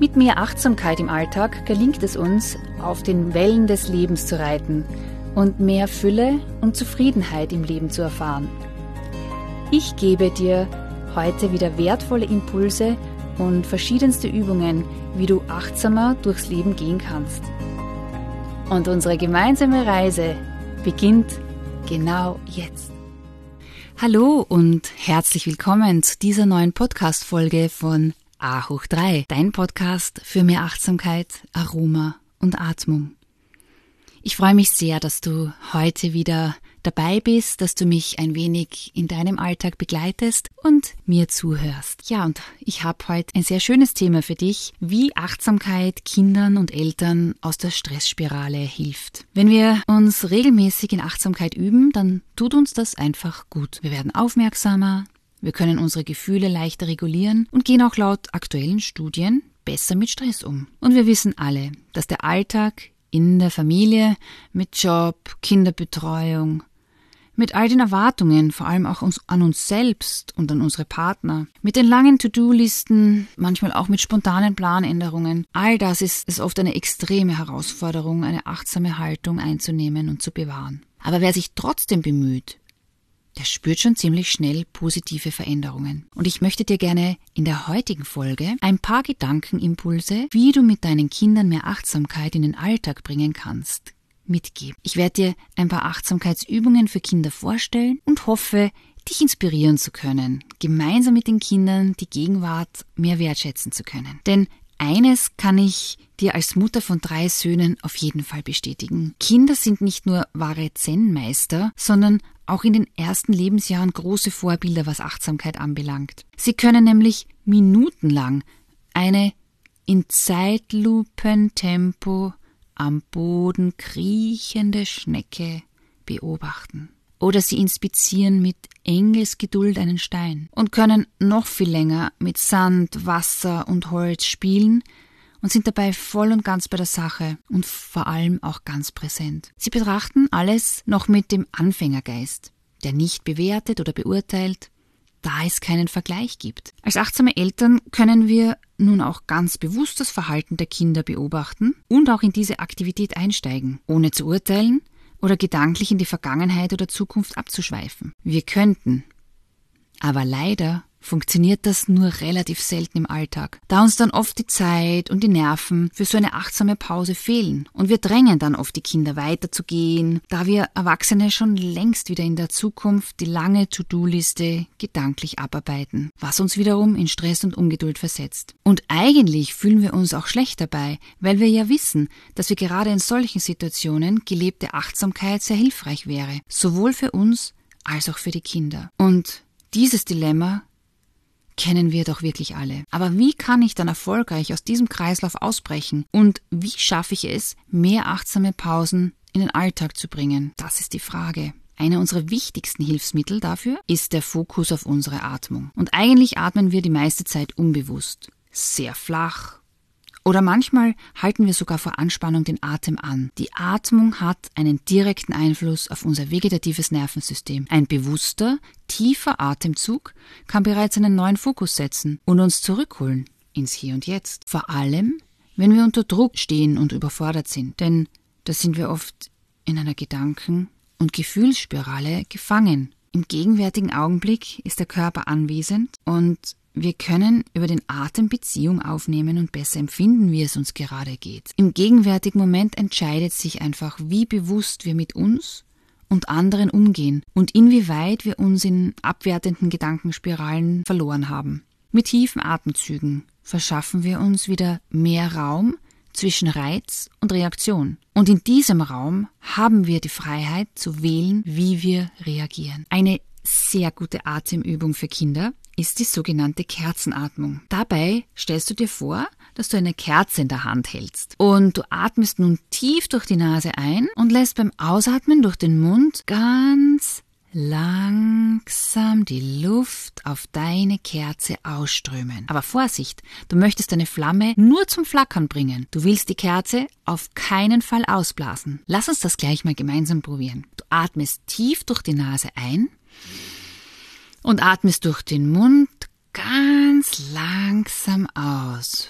Mit mehr Achtsamkeit im Alltag gelingt es uns, auf den Wellen des Lebens zu reiten und mehr Fülle und Zufriedenheit im Leben zu erfahren. Ich gebe dir heute wieder wertvolle Impulse und verschiedenste Übungen, wie du achtsamer durchs Leben gehen kannst. Und unsere gemeinsame Reise beginnt genau jetzt. Hallo und herzlich willkommen zu dieser neuen Podcast-Folge von A hoch 3, dein Podcast für mehr Achtsamkeit, Aroma und Atmung. Ich freue mich sehr, dass du heute wieder dabei bist, dass du mich ein wenig in deinem Alltag begleitest und mir zuhörst. Ja, und ich habe heute ein sehr schönes Thema für dich, wie Achtsamkeit Kindern und Eltern aus der Stressspirale hilft. Wenn wir uns regelmäßig in Achtsamkeit üben, dann tut uns das einfach gut. Wir werden aufmerksamer, wir können unsere Gefühle leichter regulieren und gehen auch laut aktuellen Studien besser mit Stress um. Und wir wissen alle, dass der Alltag in der Familie mit Job, Kinderbetreuung, mit all den Erwartungen, vor allem auch an uns selbst und an unsere Partner, mit den langen To-Do-Listen, manchmal auch mit spontanen Planänderungen, all das ist, ist oft eine extreme Herausforderung, eine achtsame Haltung einzunehmen und zu bewahren. Aber wer sich trotzdem bemüht, der spürt schon ziemlich schnell positive Veränderungen. Und ich möchte dir gerne in der heutigen Folge ein paar Gedankenimpulse, wie du mit deinen Kindern mehr Achtsamkeit in den Alltag bringen kannst, mitgeben. Ich werde dir ein paar Achtsamkeitsübungen für Kinder vorstellen und hoffe, dich inspirieren zu können, gemeinsam mit den Kindern die Gegenwart mehr wertschätzen zu können. Denn eines kann ich dir als Mutter von drei Söhnen auf jeden Fall bestätigen. Kinder sind nicht nur wahre Zen-Meister, sondern auch in den ersten Lebensjahren große Vorbilder, was Achtsamkeit anbelangt. Sie können nämlich minutenlang eine in Zeitlupentempo am Boden kriechende Schnecke beobachten. Oder sie inspizieren mit Engelsgeduld einen Stein und können noch viel länger mit Sand, Wasser und Holz spielen, und sind dabei voll und ganz bei der Sache und vor allem auch ganz präsent. Sie betrachten alles noch mit dem Anfängergeist, der nicht bewertet oder beurteilt, da es keinen Vergleich gibt. Als achtsame Eltern können wir nun auch ganz bewusst das Verhalten der Kinder beobachten und auch in diese Aktivität einsteigen, ohne zu urteilen oder gedanklich in die Vergangenheit oder Zukunft abzuschweifen. Wir könnten, aber leider funktioniert das nur relativ selten im Alltag, da uns dann oft die Zeit und die Nerven für so eine achtsame Pause fehlen. Und wir drängen dann oft die Kinder weiterzugehen, da wir Erwachsene schon längst wieder in der Zukunft die lange To-Do-Liste gedanklich abarbeiten, was uns wiederum in Stress und Ungeduld versetzt. Und eigentlich fühlen wir uns auch schlecht dabei, weil wir ja wissen, dass wir gerade in solchen Situationen gelebte Achtsamkeit sehr hilfreich wäre, sowohl für uns als auch für die Kinder. Und dieses Dilemma kennen wir doch wirklich alle. Aber wie kann ich dann erfolgreich aus diesem Kreislauf ausbrechen? Und wie schaffe ich es, mehr achtsame Pausen in den Alltag zu bringen? Das ist die Frage. Einer unserer wichtigsten Hilfsmittel dafür ist der Fokus auf unsere Atmung. Und eigentlich atmen wir die meiste Zeit unbewusst. Sehr flach, oder manchmal halten wir sogar vor Anspannung den Atem an. Die Atmung hat einen direkten Einfluss auf unser vegetatives Nervensystem. Ein bewusster, tiefer Atemzug kann bereits einen neuen Fokus setzen und uns zurückholen ins Hier und Jetzt. Vor allem, wenn wir unter Druck stehen und überfordert sind. Denn da sind wir oft in einer Gedanken- und Gefühlsspirale gefangen. Im gegenwärtigen Augenblick ist der Körper anwesend und wir können über den Atem Beziehung aufnehmen und besser empfinden, wie es uns gerade geht. Im gegenwärtigen Moment entscheidet sich einfach, wie bewusst wir mit uns und anderen umgehen und inwieweit wir uns in abwertenden Gedankenspiralen verloren haben. Mit tiefen Atemzügen verschaffen wir uns wieder mehr Raum zwischen Reiz und Reaktion. Und in diesem Raum haben wir die Freiheit zu wählen, wie wir reagieren. Eine sehr gute Atemübung für Kinder ist die sogenannte Kerzenatmung. Dabei stellst du dir vor, dass du eine Kerze in der Hand hältst. Und du atmest nun tief durch die Nase ein und lässt beim Ausatmen durch den Mund ganz langsam die Luft auf deine Kerze ausströmen. Aber Vorsicht, du möchtest deine Flamme nur zum Flackern bringen. Du willst die Kerze auf keinen Fall ausblasen. Lass uns das gleich mal gemeinsam probieren. Du atmest tief durch die Nase ein und atmest durch den Mund ganz langsam aus.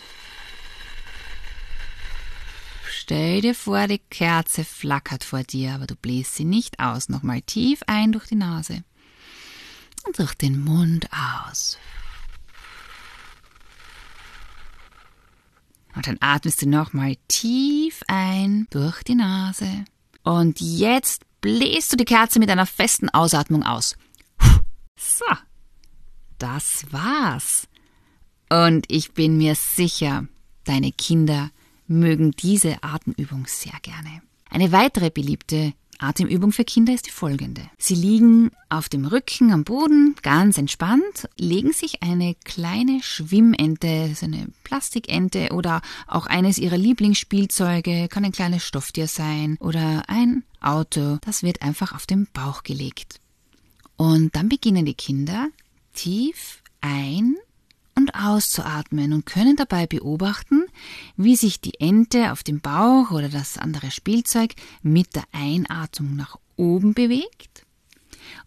Stell dir vor, die Kerze flackert vor dir, aber du bläst sie nicht aus. Nochmal tief ein durch die Nase und durch den Mund aus. Und dann atmest du nochmal tief ein durch die Nase. Und jetzt bläst du die Kerze mit einer festen Ausatmung aus. So, das war's. Und ich bin mir sicher, deine Kinder mögen diese Atemübung sehr gerne. Eine weitere beliebte Atemübung für Kinder ist die folgende. Sie liegen auf dem Rücken am Boden, ganz entspannt, legen sich eine kleine Schwimmente, so eine Plastikente oder auch eines ihrer Lieblingsspielzeuge, kann ein kleines Stofftier sein oder ein Auto, das wird einfach auf den Bauch gelegt. Und dann beginnen die Kinder tief ein und auszuatmen und können dabei beobachten, wie sich die Ente auf dem Bauch oder das andere Spielzeug mit der Einatmung nach oben bewegt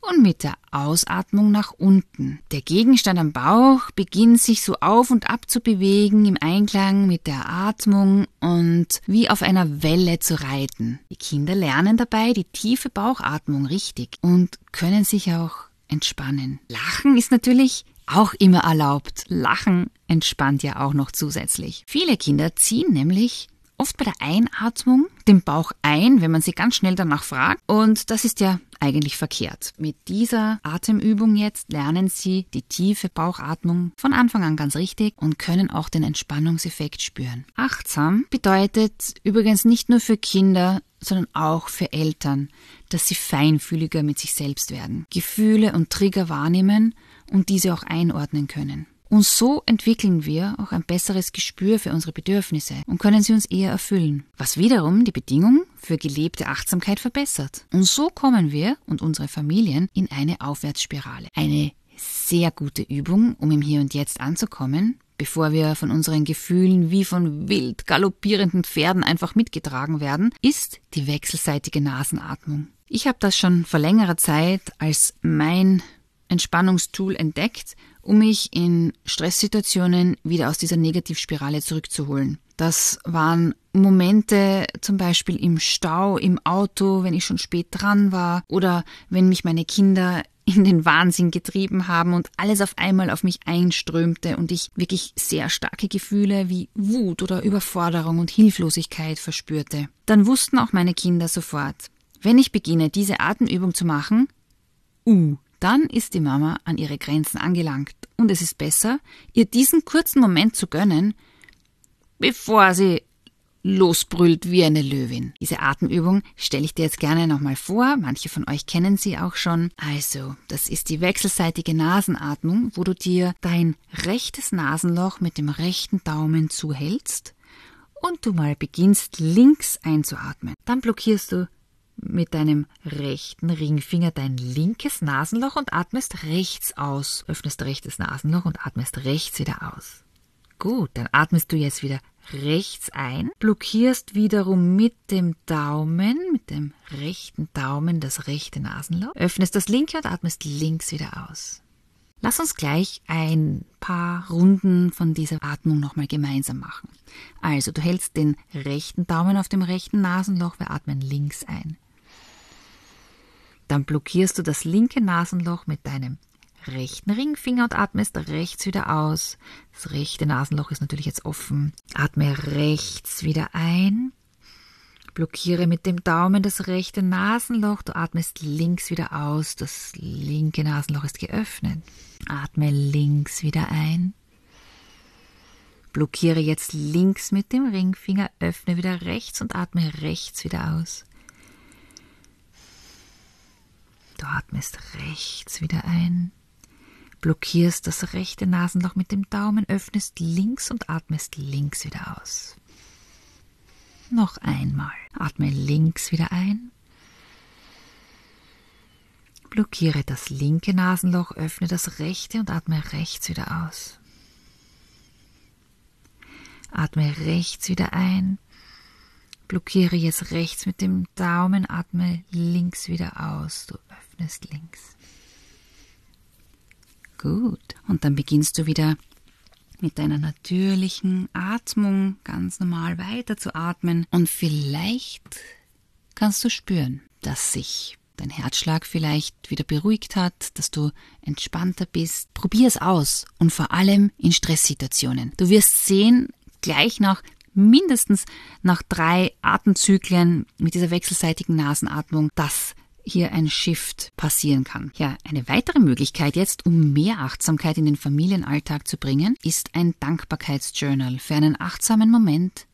und mit der Ausatmung nach unten. Der Gegenstand am Bauch beginnt sich so auf und ab zu bewegen im Einklang mit der Atmung und wie auf einer Welle zu reiten. Die Kinder lernen dabei die tiefe Bauchatmung richtig und können sich auch entspannen. Lachen ist natürlich auch immer erlaubt. Lachen entspannt ja auch noch zusätzlich. Viele Kinder ziehen nämlich oft bei der Einatmung den Bauch ein, wenn man sie ganz schnell danach fragt. Und das ist ja eigentlich verkehrt. Mit dieser Atemübung jetzt lernen sie die tiefe Bauchatmung von Anfang an ganz richtig und können auch den Entspannungseffekt spüren. Achtsam bedeutet übrigens nicht nur für Kinder, sondern auch für Eltern, dass sie feinfühliger mit sich selbst werden, Gefühle und Trigger wahrnehmen und diese auch einordnen können. Und so entwickeln wir auch ein besseres Gespür für unsere Bedürfnisse und können sie uns eher erfüllen, was wiederum die Bedingung für gelebte Achtsamkeit verbessert. Und so kommen wir und unsere Familien in eine Aufwärtsspirale. Eine sehr gute Übung, um im Hier und Jetzt anzukommen, bevor wir von unseren Gefühlen wie von wild galoppierenden Pferden einfach mitgetragen werden, ist die wechselseitige Nasenatmung. Ich habe das schon vor längerer Zeit als mein Entspannungstool entdeckt, um mich in Stresssituationen wieder aus dieser Negativspirale zurückzuholen. Das waren Momente zum Beispiel im Stau, im Auto, wenn ich schon spät dran war oder wenn mich meine Kinder in den Wahnsinn getrieben haben und alles auf einmal auf mich einströmte und ich wirklich sehr starke Gefühle wie Wut oder Überforderung und Hilflosigkeit verspürte. Dann wussten auch meine Kinder sofort, wenn ich beginne, diese Atemübung zu machen, uh, dann ist die Mama an ihre Grenzen angelangt und es ist besser, ihr diesen kurzen Moment zu gönnen, bevor sie losbrüllt wie eine Löwin. Diese Atemübung stelle ich dir jetzt gerne nochmal vor. Manche von euch kennen sie auch schon. Also, das ist die wechselseitige Nasenatmung, wo du dir dein rechtes Nasenloch mit dem rechten Daumen zuhältst und du mal beginnst links einzuatmen. Dann blockierst du mit deinem rechten Ringfinger dein linkes Nasenloch und atmest rechts aus. Öffnest rechtes Nasenloch und atmest rechts wieder aus. Gut, dann atmest du jetzt wieder rechts ein, blockierst wiederum mit dem Daumen, mit dem rechten Daumen das rechte Nasenloch, öffnest das linke und atmest links wieder aus. Lass uns gleich ein paar Runden von dieser Atmung nochmal gemeinsam machen. Also, du hältst den rechten Daumen auf dem rechten Nasenloch, wir atmen links ein. Dann blockierst du das linke Nasenloch mit deinem rechten Ringfinger und atmest rechts wieder aus. Das rechte Nasenloch ist natürlich jetzt offen. Atme rechts wieder ein. Blockiere mit dem Daumen das rechte Nasenloch. Du atmest links wieder aus. Das linke Nasenloch ist geöffnet. Atme links wieder ein. Blockiere jetzt links mit dem Ringfinger, öffne wieder rechts und atme rechts wieder aus. Du atmest rechts wieder ein. blockierst das rechte Nasenloch mit dem Daumen, öffnest links und atmest links wieder aus. Noch einmal. Atme links wieder ein. Blockiere das linke Nasenloch, öffne das rechte und atme rechts wieder aus. Atme rechts wieder ein. Blockiere jetzt rechts mit dem Daumen, atme links wieder aus. Du öffnest links. Gut. Und dann beginnst du wieder mit deiner natürlichen Atmung ganz normal weiter zu atmen. Und vielleicht kannst du spüren, dass sich dein Herzschlag vielleicht wieder beruhigt hat, dass du entspannter bist. Probier es aus und vor allem in Stresssituationen. Du wirst sehen, gleich nach mindestens nach drei Atemzyklen mit dieser wechselseitigen Nasenatmung, dass hier ein Shift passieren kann. Ja, eine weitere Möglichkeit jetzt, um mehr Achtsamkeit in den Familienalltag zu bringen, ist ein Dankbarkeitsjournal für einen achtsamen Moment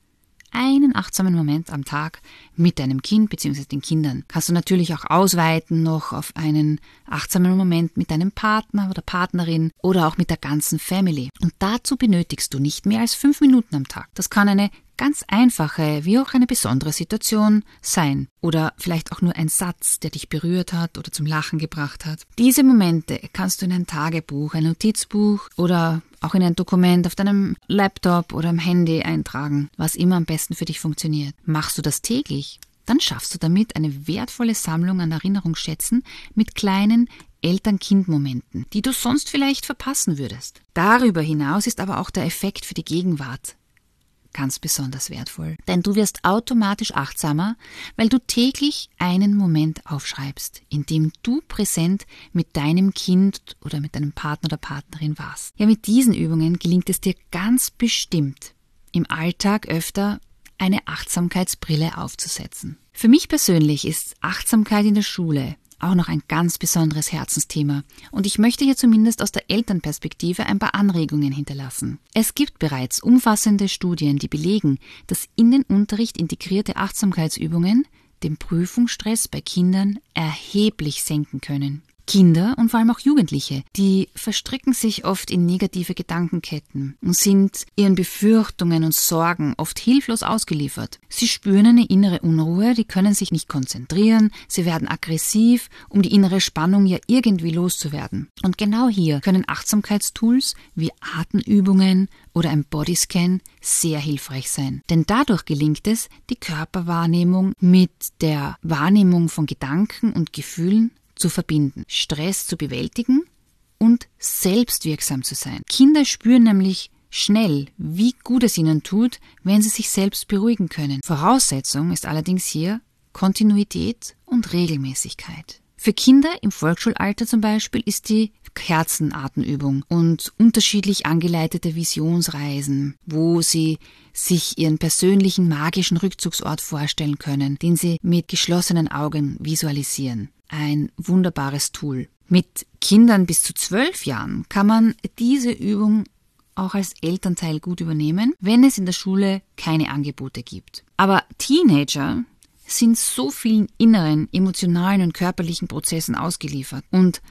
einen achtsamen Moment am Tag mit deinem Kind bzw. den Kindern. Kannst du natürlich auch ausweiten noch auf einen achtsamen Moment mit deinem Partner oder Partnerin oder auch mit der ganzen Family. Und dazu benötigst du nicht mehr als fünf Minuten am Tag. Das kann eine ganz einfache wie auch eine besondere Situation sein oder vielleicht auch nur ein Satz, der dich berührt hat oder zum Lachen gebracht hat. Diese Momente kannst du in ein Tagebuch, ein Notizbuch oder auch in ein Dokument auf deinem Laptop oder am Handy eintragen, was immer am besten für dich funktioniert. Machst du das täglich, dann schaffst du damit eine wertvolle Sammlung an Erinnerungsschätzen mit kleinen Eltern-Kind-Momenten, die du sonst vielleicht verpassen würdest. Darüber hinaus ist aber auch der Effekt für die Gegenwart ganz besonders wertvoll. Denn du wirst automatisch achtsamer, weil du täglich einen Moment aufschreibst, in dem du präsent mit deinem Kind oder mit deinem Partner oder Partnerin warst. Ja, mit diesen Übungen gelingt es dir ganz bestimmt, im Alltag öfter eine Achtsamkeitsbrille aufzusetzen. Für mich persönlich ist Achtsamkeit in der Schule auch noch ein ganz besonderes Herzensthema und ich möchte hier zumindest aus der Elternperspektive ein paar Anregungen hinterlassen. Es gibt bereits umfassende Studien, die belegen, dass in den Unterricht integrierte Achtsamkeitsübungen den Prüfungsstress bei Kindern erheblich senken können. Kinder und vor allem auch Jugendliche, die verstricken sich oft in negative Gedankenketten und sind ihren Befürchtungen und Sorgen oft hilflos ausgeliefert. Sie spüren eine innere Unruhe, die können sich nicht konzentrieren, sie werden aggressiv, um die innere Spannung ja irgendwie loszuwerden. Und genau hier können Achtsamkeitstools wie Atemübungen oder ein Bodyscan sehr hilfreich sein. Denn dadurch gelingt es, die Körperwahrnehmung mit der Wahrnehmung von Gedanken und Gefühlen zu verbinden, Stress zu bewältigen und selbstwirksam zu sein. Kinder spüren nämlich schnell, wie gut es ihnen tut, wenn sie sich selbst beruhigen können. Voraussetzung ist allerdings hier Kontinuität und Regelmäßigkeit. Für Kinder im Volksschulalter zum Beispiel ist die Kerzenatemübung und unterschiedlich angeleitete Visionsreisen, wo sie sich ihren persönlichen magischen Rückzugsort vorstellen können, den sie mit geschlossenen Augen visualisieren ein wunderbares Tool. Mit Kindern bis zu zwölf Jahren kann man diese Übung auch als Elternteil gut übernehmen, wenn es in der Schule keine Angebote gibt. Aber Teenager sind so vielen inneren, emotionalen und körperlichen Prozessen ausgeliefert und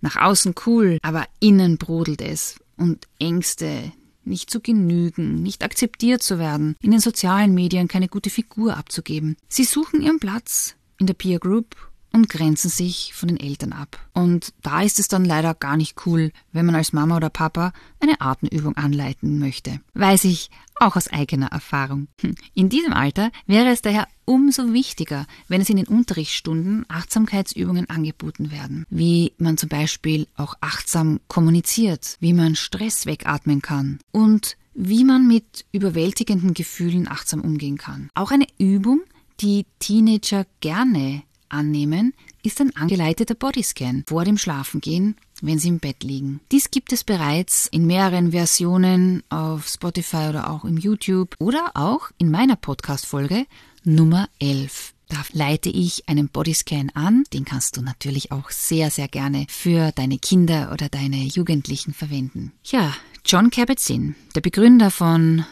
nach außen cool, aber innen brodelt es und Ängste, nicht zu genügen, nicht akzeptiert zu werden, in den sozialen Medien keine gute Figur abzugeben. Sie suchen ihren Platz in der Peer Group und grenzen sich von den Eltern ab. Und da ist es dann leider gar nicht cool, wenn man als Mama oder Papa eine Atemübung anleiten möchte. Weiß ich auch aus eigener Erfahrung. Hm. In diesem Alter wäre es daher umso wichtiger, wenn es in den Unterrichtsstunden Achtsamkeitsübungen angeboten werden, wie man zum Beispiel auch achtsam kommuniziert, wie man Stress wegatmen kann und wie man mit überwältigenden Gefühlen achtsam umgehen kann. Auch eine Übung, die Teenager gerne annehmen, ist ein angeleiteter Bodyscan vor dem Schlafengehen, wenn Sie im Bett liegen. Dies gibt es bereits in mehreren Versionen auf Spotify oder auch im YouTube oder auch in meiner Podcast-Folge Nummer 11. Da leite ich einen Bodyscan an. Den kannst du natürlich auch sehr, sehr gerne für deine Kinder oder deine Jugendlichen verwenden. Ja, John Kabat-Zinn, der Begründer von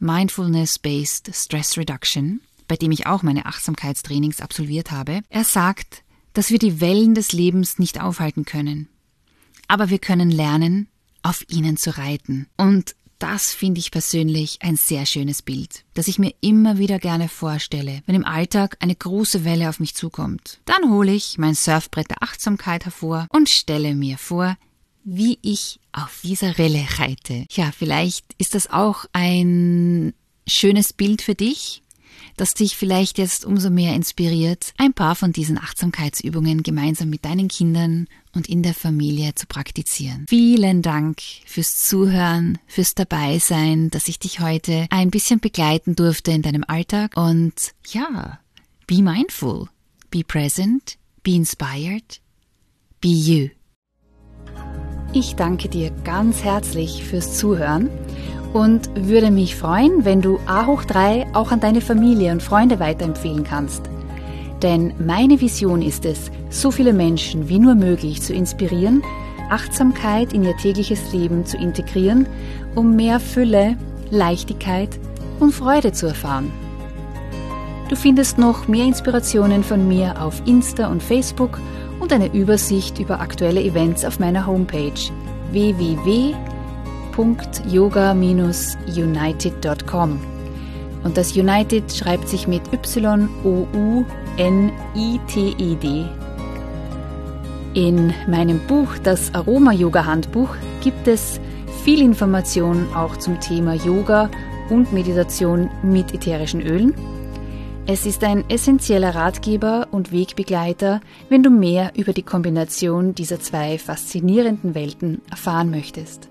Mindfulness-Based Stress Reduction, bei dem ich auch meine Achtsamkeitstrainings absolviert habe, er sagt, dass wir die Wellen des Lebens nicht aufhalten können. aber wir können lernen, auf ihnen zu reiten. Und das finde ich persönlich ein sehr schönes Bild, das ich mir immer wieder gerne vorstelle, wenn im Alltag eine große Welle auf mich zukommt. Dann hole ich mein Surfbrett der Achtsamkeit hervor und stelle mir vor, wie ich auf dieser Welle reite. Ja, vielleicht ist das auch ein schönes Bild für dich, das dich vielleicht jetzt umso mehr inspiriert, ein paar von diesen Achtsamkeitsübungen gemeinsam mit deinen Kindern und in der Familie zu praktizieren. Vielen Dank fürs Zuhören, fürs Dabeisein, dass ich dich heute ein bisschen begleiten durfte in deinem Alltag und ja, be mindful, be present, be inspired, be you. Ich danke dir ganz herzlich fürs Zuhören und würde mich freuen, wenn du A hoch 3 auch an deine Familie und Freunde weiterempfehlen kannst. Denn meine Vision ist es, so viele Menschen wie nur möglich zu inspirieren, Achtsamkeit in ihr tägliches Leben zu integrieren, um mehr Fülle, Leichtigkeit und Freude zu erfahren. Du findest noch mehr Inspirationen von mir auf Insta und Facebook und eine Übersicht über aktuelle Events auf meiner Homepage www www.yoga-united.com. Und das United schreibt sich mit Y-O-U-N-I-T-E-D. In meinem Buch, das Aroma-Yoga-Handbuch, gibt es viel Information auch zum Thema Yoga und Meditation mit ätherischen Ölen. Es ist ein essentieller Ratgeber und Wegbegleiter, wenn du mehr über die Kombination dieser zwei faszinierenden Welten erfahren möchtest.